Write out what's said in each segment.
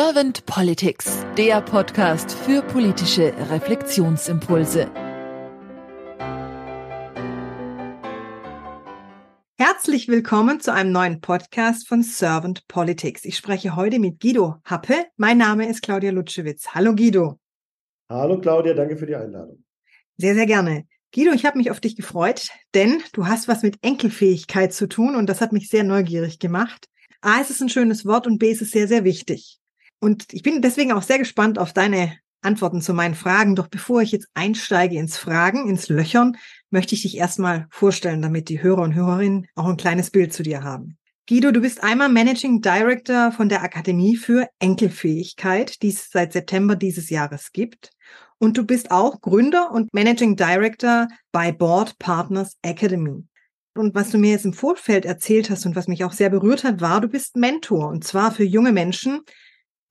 Servant Politics, der Podcast für politische Reflexionsimpulse. Herzlich willkommen zu einem neuen Podcast von Servant Politics. Ich spreche heute mit Guido Happe. Mein Name ist Claudia Lutschewitz. Hallo Guido. Hallo Claudia, danke für die Einladung. Sehr, sehr gerne. Guido, ich habe mich auf dich gefreut, denn du hast was mit Enkelfähigkeit zu tun und das hat mich sehr neugierig gemacht. A, es ist ein schönes Wort und B, es ist sehr, sehr wichtig. Und ich bin deswegen auch sehr gespannt auf deine Antworten zu meinen Fragen. Doch bevor ich jetzt einsteige ins Fragen, ins Löchern, möchte ich dich erstmal vorstellen, damit die Hörer und Hörerinnen auch ein kleines Bild zu dir haben. Guido, du bist einmal Managing Director von der Akademie für Enkelfähigkeit, die es seit September dieses Jahres gibt. Und du bist auch Gründer und Managing Director bei Board Partners Academy. Und was du mir jetzt im Vorfeld erzählt hast und was mich auch sehr berührt hat, war, du bist Mentor und zwar für junge Menschen,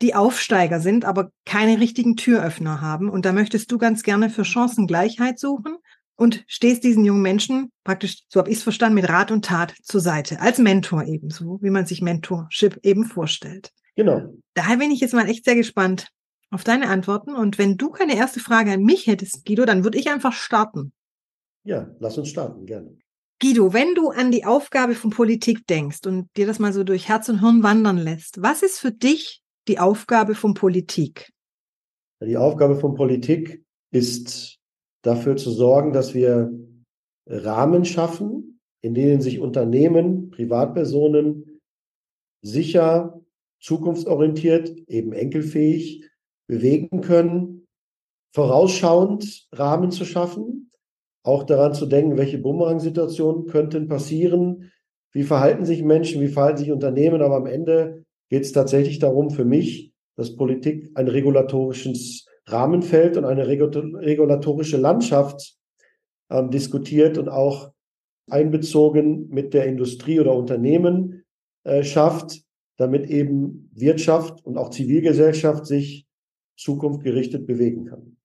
die Aufsteiger sind, aber keine richtigen Türöffner haben. Und da möchtest du ganz gerne für Chancengleichheit suchen und stehst diesen jungen Menschen praktisch, so habe ich es verstanden, mit Rat und Tat zur Seite, als Mentor ebenso, wie man sich Mentorship eben vorstellt. Genau. Daher bin ich jetzt mal echt sehr gespannt, auf deine Antworten. Und wenn du keine erste Frage an mich hättest, Guido, dann würde ich einfach starten. Ja, lass uns starten, gerne. Guido, wenn du an die Aufgabe von Politik denkst und dir das mal so durch Herz und Hirn wandern lässt, was ist für dich die Aufgabe von Politik? Die Aufgabe von Politik ist dafür zu sorgen, dass wir Rahmen schaffen, in denen sich Unternehmen, Privatpersonen sicher, zukunftsorientiert, eben enkelfähig bewegen können, vorausschauend Rahmen zu schaffen, auch daran zu denken, welche Bumerang-Situationen könnten passieren, wie verhalten sich Menschen, wie verhalten sich Unternehmen, aber am Ende geht es tatsächlich darum für mich, dass Politik ein regulatorisches Rahmenfeld und eine regulatorische Landschaft ähm, diskutiert und auch einbezogen mit der Industrie oder Unternehmen äh, schafft, damit eben Wirtschaft und auch Zivilgesellschaft sich zukunftgerichtet bewegen kann.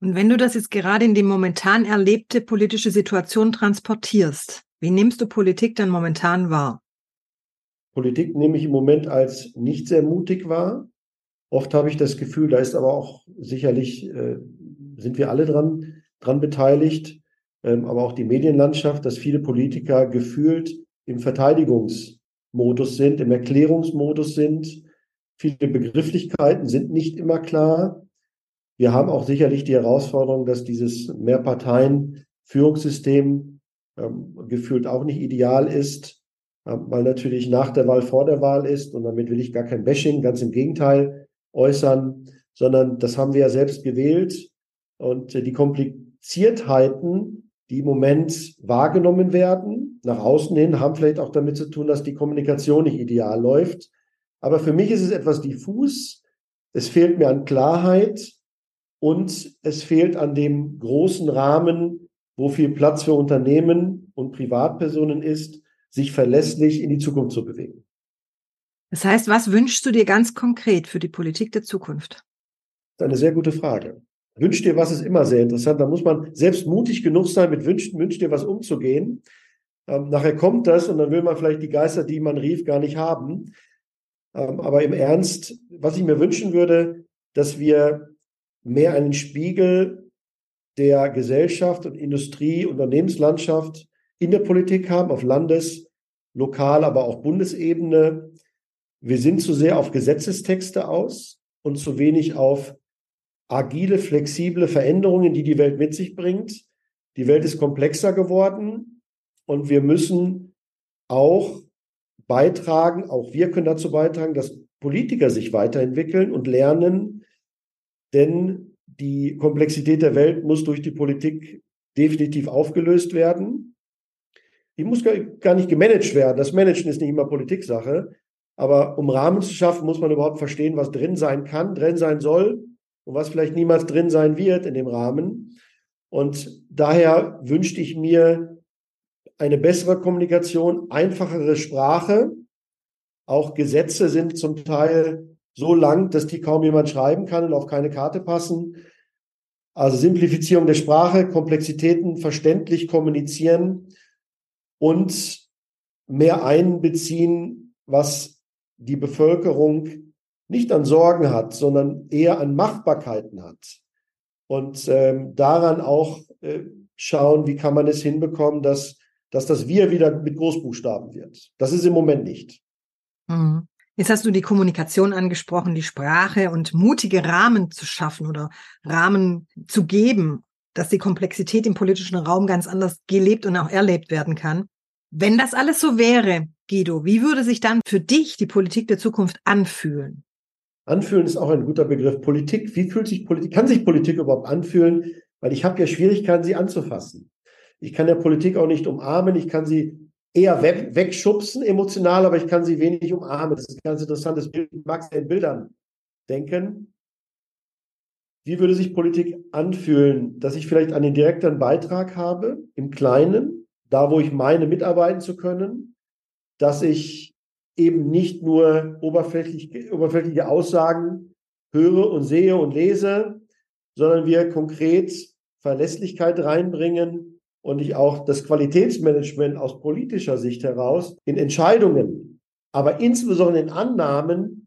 Und wenn du das jetzt gerade in die momentan erlebte politische Situation transportierst, wie nimmst du Politik dann momentan wahr? Politik nehme ich im Moment als nicht sehr mutig wahr. Oft habe ich das Gefühl, da ist aber auch sicherlich, äh, sind wir alle dran, dran beteiligt, ähm, aber auch die Medienlandschaft, dass viele Politiker gefühlt im Verteidigungsmodus sind, im Erklärungsmodus sind, Viele Begrifflichkeiten sind nicht immer klar. Wir haben auch sicherlich die Herausforderung, dass dieses Mehrparteien-Führungssystem ähm, gefühlt auch nicht ideal ist, weil natürlich nach der Wahl vor der Wahl ist. Und damit will ich gar kein Bashing, ganz im Gegenteil äußern, sondern das haben wir ja selbst gewählt. Und äh, die Kompliziertheiten, die im Moment wahrgenommen werden, nach außen hin, haben vielleicht auch damit zu tun, dass die Kommunikation nicht ideal läuft. Aber für mich ist es etwas diffus. Es fehlt mir an Klarheit und es fehlt an dem großen Rahmen, wo viel Platz für Unternehmen und Privatpersonen ist, sich verlässlich in die Zukunft zu bewegen. Das heißt, was wünschst du dir ganz konkret für die Politik der Zukunft? Das ist eine sehr gute Frage. Wünsch dir was ist immer sehr interessant. Da muss man selbst mutig genug sein, mit Wünschen, wünsch dir was umzugehen. Ähm, nachher kommt das und dann will man vielleicht die Geister, die man rief, gar nicht haben. Ähm, aber im Ernst, was ich mir wünschen würde, dass wir mehr einen Spiegel der Gesellschaft und Industrie, Unternehmenslandschaft in der Politik haben, auf Landes-, Lokal-, aber auch Bundesebene. Wir sind zu sehr auf Gesetzestexte aus und zu wenig auf agile, flexible Veränderungen, die die Welt mit sich bringt. Die Welt ist komplexer geworden und wir müssen auch beitragen, auch wir können dazu beitragen, dass Politiker sich weiterentwickeln und lernen, denn die Komplexität der Welt muss durch die Politik definitiv aufgelöst werden. Die muss gar nicht gemanagt werden. Das Managen ist nicht immer Politiksache. Aber um Rahmen zu schaffen, muss man überhaupt verstehen, was drin sein kann, drin sein soll und was vielleicht niemals drin sein wird in dem Rahmen. Und daher wünschte ich mir eine bessere Kommunikation, einfachere Sprache. Auch Gesetze sind zum Teil so lang, dass die kaum jemand schreiben kann und auf keine Karte passen. Also Simplifizierung der Sprache, Komplexitäten verständlich kommunizieren und mehr einbeziehen, was die Bevölkerung nicht an Sorgen hat, sondern eher an Machbarkeiten hat. Und ähm, daran auch äh, schauen, wie kann man es hinbekommen, dass, dass das Wir wieder mit Großbuchstaben wird. Das ist im Moment nicht. Mhm. Jetzt hast du die Kommunikation angesprochen, die Sprache und mutige Rahmen zu schaffen oder Rahmen zu geben, dass die Komplexität im politischen Raum ganz anders gelebt und auch erlebt werden kann. Wenn das alles so wäre, Guido, wie würde sich dann für dich die Politik der Zukunft anfühlen? Anfühlen ist auch ein guter Begriff. Politik, wie fühlt sich Politik, kann sich Politik überhaupt anfühlen? Weil ich habe ja Schwierigkeiten, sie anzufassen. Ich kann der Politik auch nicht umarmen, ich kann sie eher weg, wegschubsen emotional, aber ich kann sie wenig umarmen. Das ist ein ganz interessantes Bild. Ich mag es in Bildern denken. Wie würde sich Politik anfühlen, dass ich vielleicht einen direkten Beitrag habe, im Kleinen, da wo ich meine, mitarbeiten zu können, dass ich eben nicht nur oberflächlich, oberflächliche Aussagen höre und sehe und lese, sondern wir konkret Verlässlichkeit reinbringen und ich auch das Qualitätsmanagement aus politischer Sicht heraus in Entscheidungen, aber insbesondere in Annahmen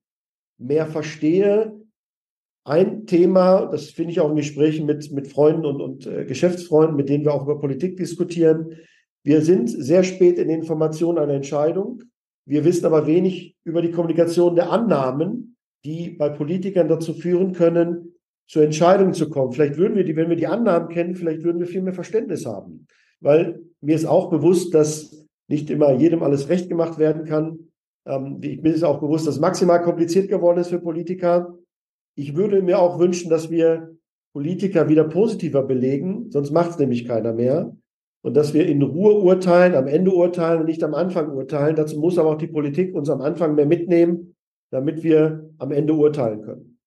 mehr verstehe. Ein Thema, das finde ich auch in Gesprächen mit, mit Freunden und, und äh, Geschäftsfreunden, mit denen wir auch über Politik diskutieren. Wir sind sehr spät in Informationen einer Entscheidung. Wir wissen aber wenig über die Kommunikation der Annahmen, die bei Politikern dazu führen können, zu Entscheidungen zu kommen. Vielleicht würden wir die, wenn wir die Annahmen kennen, vielleicht würden wir viel mehr Verständnis haben. Weil mir ist auch bewusst, dass nicht immer jedem alles recht gemacht werden kann. Ähm, ich bin es auch bewusst, dass maximal kompliziert geworden ist für Politiker. Ich würde mir auch wünschen, dass wir Politiker wieder positiver belegen, sonst macht es nämlich keiner mehr und dass wir in Ruhe urteilen, am Ende urteilen und nicht am Anfang urteilen. Dazu muss aber auch die Politik uns am Anfang mehr mitnehmen, damit wir am Ende urteilen können.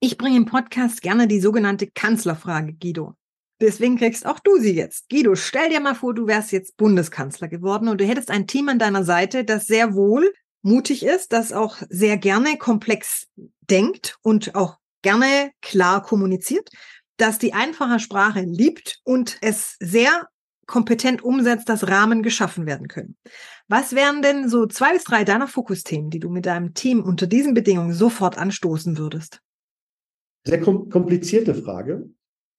Ich bringe im Podcast gerne die sogenannte Kanzlerfrage, Guido. Deswegen kriegst auch du sie jetzt. Guido, stell dir mal vor, du wärst jetzt Bundeskanzler geworden und du hättest ein Team an deiner Seite, das sehr wohl mutig ist, das auch sehr gerne komplex denkt und auch gerne klar kommuniziert, das die einfache Sprache liebt und es sehr kompetent umsetzt, dass Rahmen geschaffen werden können. Was wären denn so zwei bis drei deiner Fokusthemen, die du mit deinem Team unter diesen Bedingungen sofort anstoßen würdest? Sehr komplizierte Frage.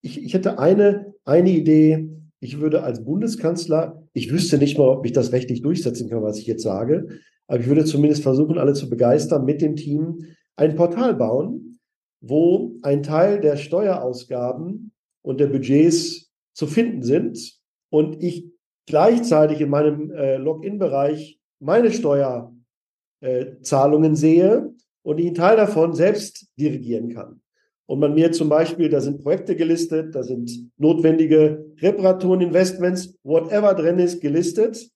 Ich, ich hätte eine, eine Idee. Ich würde als Bundeskanzler, ich wüsste nicht mal, ob ich das rechtlich durchsetzen kann, was ich jetzt sage, aber ich würde zumindest versuchen, alle zu begeistern, mit dem Team ein Portal bauen, wo ein Teil der Steuerausgaben und der Budgets zu finden sind, und ich gleichzeitig in meinem äh, Login-Bereich meine Steuerzahlungen äh, sehe und ich einen Teil davon selbst dirigieren kann. Und man mir zum Beispiel, da sind Projekte gelistet, da sind notwendige Reparaturen, Investments, whatever drin ist, gelistet.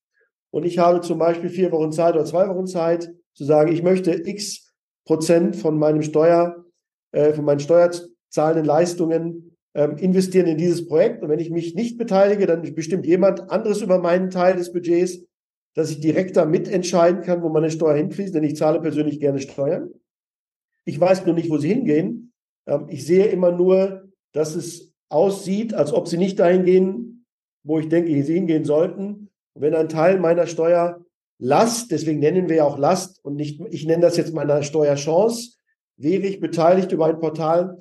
Und ich habe zum Beispiel vier Wochen Zeit oder zwei Wochen Zeit zu sagen, ich möchte x Prozent von meinem Steuer, äh, von meinen steuerzahlenden Leistungen ähm, investieren in dieses Projekt. Und wenn ich mich nicht beteilige, dann bestimmt jemand anderes über meinen Teil des Budgets, dass ich direkter mitentscheiden kann, wo meine Steuer hinfließt, denn ich zahle persönlich gerne Steuern. Ich weiß nur nicht, wo sie hingehen. Ähm, ich sehe immer nur, dass es aussieht, als ob sie nicht dahin gehen, wo ich denke, sie hingehen sollten. Und wenn ein Teil meiner Steuerlast, deswegen nennen wir ja auch Last und nicht, ich nenne das jetzt meiner Steuerchance, wäre ich beteiligt über ein Portal,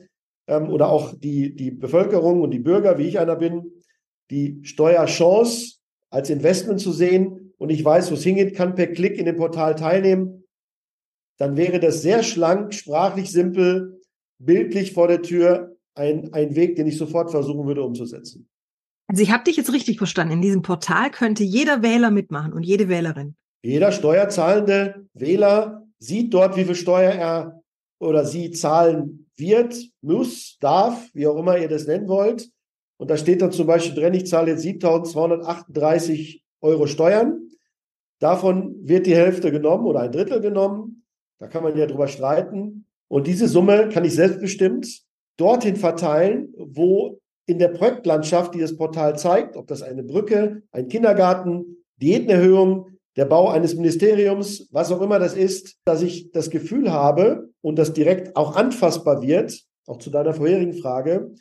ähm, oder auch die, die Bevölkerung und die Bürger, wie ich einer bin, die Steuerchance als Investment zu sehen und ich weiß, wo es hingeht, kann per Klick in dem Portal teilnehmen, dann wäre das sehr schlank, sprachlich simpel, bildlich vor der Tür ein, ein Weg, den ich sofort versuchen würde umzusetzen. Also ich habe dich jetzt richtig verstanden. In diesem Portal könnte jeder Wähler mitmachen und jede Wählerin. Jeder steuerzahlende Wähler sieht dort, wie viel Steuer er oder sie zahlen wird, muss, darf, wie auch immer ihr das nennen wollt. Und da steht dann zum Beispiel drin, ich zahle jetzt 7.238 Euro Steuern. Davon wird die Hälfte genommen oder ein Drittel genommen. Da kann man ja drüber streiten. Und diese Summe kann ich selbstbestimmt dorthin verteilen, wo in der Projektlandschaft, die das Portal zeigt, ob das eine Brücke, ein Kindergarten, Diätenerhöhung, der Bau eines Ministeriums, was auch immer das ist, dass ich das Gefühl habe und das direkt auch anfassbar wird, auch zu deiner vorherigen Frage,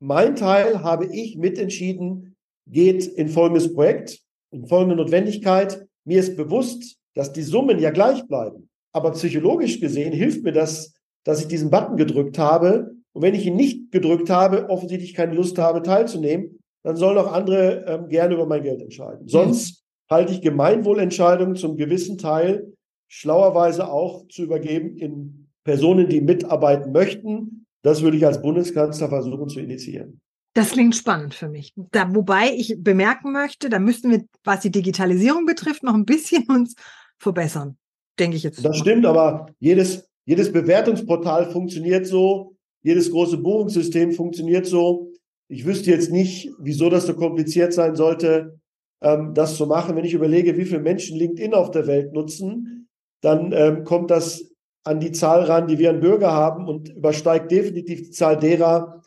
mein Teil habe ich mitentschieden, geht in folgendes Projekt, in folgende Notwendigkeit. Mir ist bewusst, dass die Summen ja gleich bleiben. aber psychologisch gesehen hilft mir das, dass ich diesen Button gedrückt habe. Und wenn ich ihn nicht gedrückt habe, offensichtlich keine Lust habe, teilzunehmen, dann sollen auch andere ähm, gerne über mein Geld entscheiden. Sonst mhm. halte ich Gemeinwohlentscheidungen zum gewissen Teil schlauerweise auch zu übergeben in Personen, die mitarbeiten möchten. Das würde ich als Bundeskanzler versuchen zu initiieren. Das klingt spannend für mich. Da, wobei ich bemerken möchte, da müssten wir, was die Digitalisierung betrifft, noch ein bisschen uns verbessern, denke ich jetzt. Das stimmt, aber jedes, jedes Bewertungsportal funktioniert so, jedes große Buchungssystem funktioniert so. Ich wüsste jetzt nicht, wieso das so kompliziert sein sollte, ähm, das zu machen. Wenn ich überlege, wie viele Menschen LinkedIn auf der Welt nutzen, dann ähm, kommt das an die Zahl ran, die wir an Bürger haben und übersteigt definitiv die Zahl derer,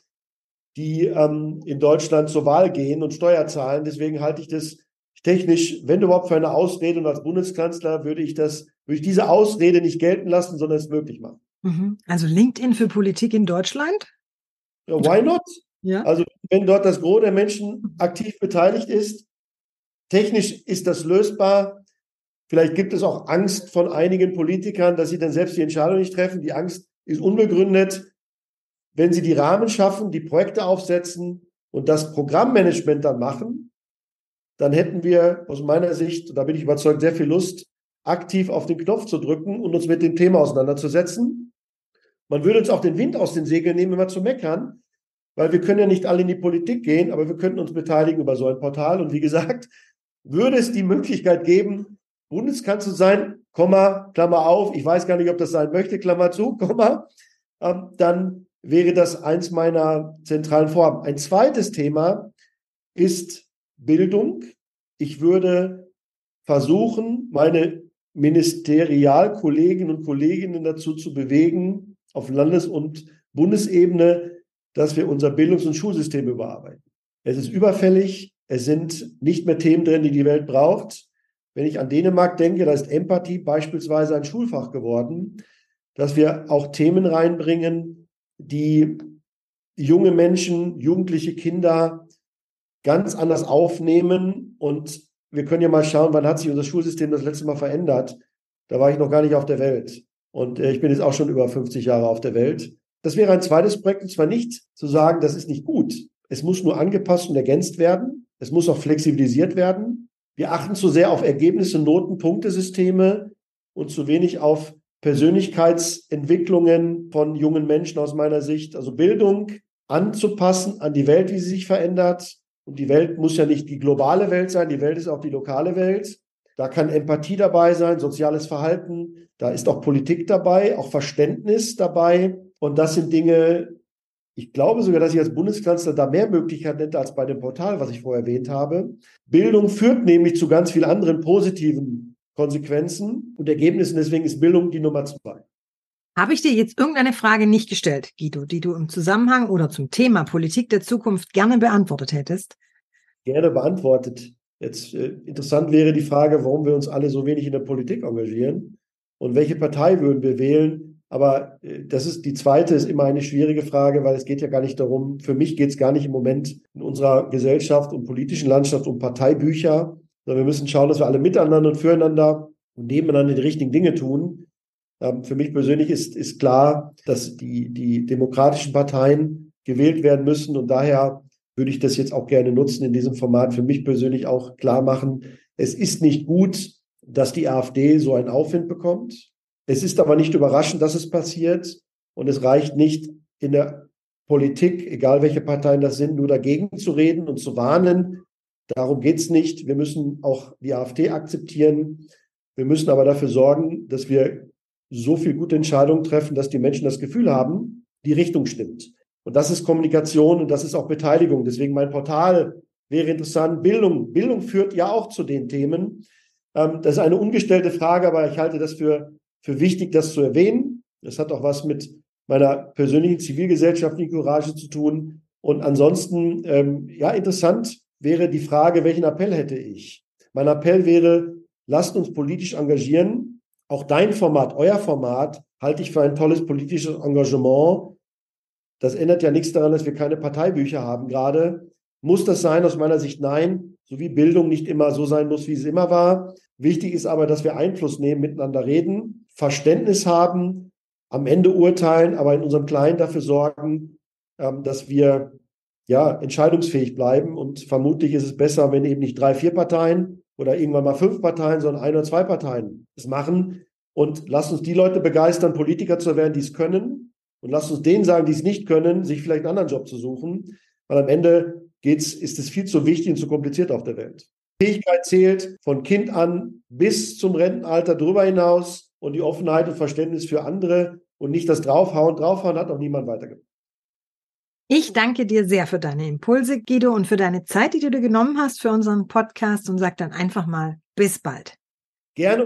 die ähm, in Deutschland zur Wahl gehen und Steuer zahlen. Deswegen halte ich das technisch, wenn überhaupt für eine Ausrede und als Bundeskanzler würde ich das, würde ich diese Ausrede nicht gelten lassen, sondern es möglich machen. Mhm. Also LinkedIn für Politik in Deutschland? Ja, why not? Ja. Also wenn dort das Gros der Menschen aktiv beteiligt ist, technisch ist das lösbar. Vielleicht gibt es auch Angst von einigen Politikern, dass sie dann selbst die Entscheidung nicht treffen. Die Angst ist unbegründet wenn Sie die Rahmen schaffen, die Projekte aufsetzen und das Programmmanagement dann machen, dann hätten wir aus meiner Sicht, da bin ich überzeugt, sehr viel Lust, aktiv auf den Knopf zu drücken und uns mit dem Thema auseinanderzusetzen. Man würde uns auch den Wind aus den Segeln nehmen, immer zu meckern, weil wir können ja nicht alle in die Politik gehen, aber wir könnten uns beteiligen über so ein Portal. Und wie gesagt, würde es die Möglichkeit geben, Bundeskanzler zu sein, Komma, Klammer auf, ich weiß gar nicht, ob das sein möchte, Klammer zu, Komma, ähm, dann wäre das eins meiner zentralen Vorhaben. Ein zweites Thema ist Bildung. Ich würde versuchen, meine Ministerialkolleginnen und Kolleginnen dazu zu bewegen, auf Landes- und Bundesebene, dass wir unser Bildungs- und Schulsystem überarbeiten. Es ist überfällig. Es sind nicht mehr Themen drin, die die Welt braucht. Wenn ich an Dänemark denke, da ist Empathie beispielsweise ein Schulfach geworden, dass wir auch Themen reinbringen, die junge Menschen, jugendliche Kinder ganz anders aufnehmen. Und wir können ja mal schauen, wann hat sich unser Schulsystem das letzte Mal verändert. Da war ich noch gar nicht auf der Welt. Und äh, ich bin jetzt auch schon über 50 Jahre auf der Welt. Das wäre ein zweites Projekt, und zwar nicht zu sagen, das ist nicht gut. Es muss nur angepasst und ergänzt werden. Es muss auch flexibilisiert werden. Wir achten zu sehr auf Ergebnisse, Noten, Punktesysteme und zu wenig auf Persönlichkeitsentwicklungen von jungen Menschen aus meiner Sicht, also Bildung anzupassen an die Welt, wie sie sich verändert. Und die Welt muss ja nicht die globale Welt sein, die Welt ist auch die lokale Welt. Da kann Empathie dabei sein, soziales Verhalten, da ist auch Politik dabei, auch Verständnis dabei. Und das sind Dinge, ich glaube sogar, dass ich als Bundeskanzler da mehr Möglichkeiten hätte als bei dem Portal, was ich vorher erwähnt habe. Bildung führt nämlich zu ganz vielen anderen positiven Konsequenzen und Ergebnissen. Deswegen ist Bildung die Nummer zwei. Habe ich dir jetzt irgendeine Frage nicht gestellt, Guido, die du im Zusammenhang oder zum Thema Politik der Zukunft gerne beantwortet hättest? Gerne beantwortet. Jetzt äh, interessant wäre die Frage, warum wir uns alle so wenig in der Politik engagieren und welche Partei würden wir wählen. Aber äh, das ist die zweite, ist immer eine schwierige Frage, weil es geht ja gar nicht darum, für mich geht es gar nicht im Moment in unserer Gesellschaft und politischen Landschaft um Parteibücher, sondern wir müssen schauen, dass wir alle miteinander und füreinander und nebeneinander die richtigen Dinge tun. Ähm, für mich persönlich ist, ist klar, dass die, die demokratischen Parteien gewählt werden müssen und daher würde ich das jetzt auch gerne nutzen, in diesem Format für mich persönlich auch klar machen. Es ist nicht gut, dass die AfD so einen Aufwind bekommt. Es ist aber nicht überraschend, dass es passiert. Und es reicht nicht in der Politik, egal welche Parteien das sind, nur dagegen zu reden und zu warnen, Darum geht es nicht. Wir müssen auch die AfD akzeptieren. Wir müssen aber dafür sorgen, dass wir so viel gute Entscheidungen treffen, dass die Menschen das Gefühl haben, die Richtung stimmt. Und das ist Kommunikation und das ist auch Beteiligung. Deswegen mein Portal wäre interessant. Bildung. Bildung führt ja auch zu den Themen. Ähm, das ist eine ungestellte Frage, aber ich halte das für, für wichtig, das zu erwähnen. Das hat auch was mit meiner persönlichen zivilgesellschaftlichen Courage zu tun. Und ansonsten, ähm, ja, interessant, wäre die Frage, welchen Appell hätte ich? Mein Appell wäre, lasst uns politisch engagieren. Auch dein Format, euer Format, halte ich für ein tolles politisches Engagement. Das ändert ja nichts daran, dass wir keine Parteibücher haben gerade. Muss das sein? Aus meiner Sicht nein. So wie Bildung nicht immer so sein muss, wie es immer war. Wichtig ist aber, dass wir Einfluss nehmen, miteinander reden. Verständnis haben, am Ende urteilen, aber in unserem Kleinen dafür sorgen, ähm, dass wir ja entscheidungsfähig bleiben. Und vermutlich ist es besser, wenn eben nicht drei, vier Parteien oder irgendwann mal fünf Parteien, sondern ein oder zwei Parteien es machen. Und lasst uns die Leute begeistern, Politiker zu werden, die es können. Und lasst uns denen sagen, die es nicht können, sich vielleicht einen anderen Job zu suchen. Weil am Ende geht's, ist es viel zu wichtig und zu kompliziert auf der Welt. Fähigkeit zählt von Kind an bis zum Rentenalter darüber hinaus und die Offenheit und Verständnis für andere und nicht das Draufhauen. Draufhauen hat auch niemand weitergebracht. Ich danke dir sehr für deine Impulse, Guido, und für deine Zeit, die du dir genommen hast für unseren Podcast und sag dann einfach mal bis bald. Gerne.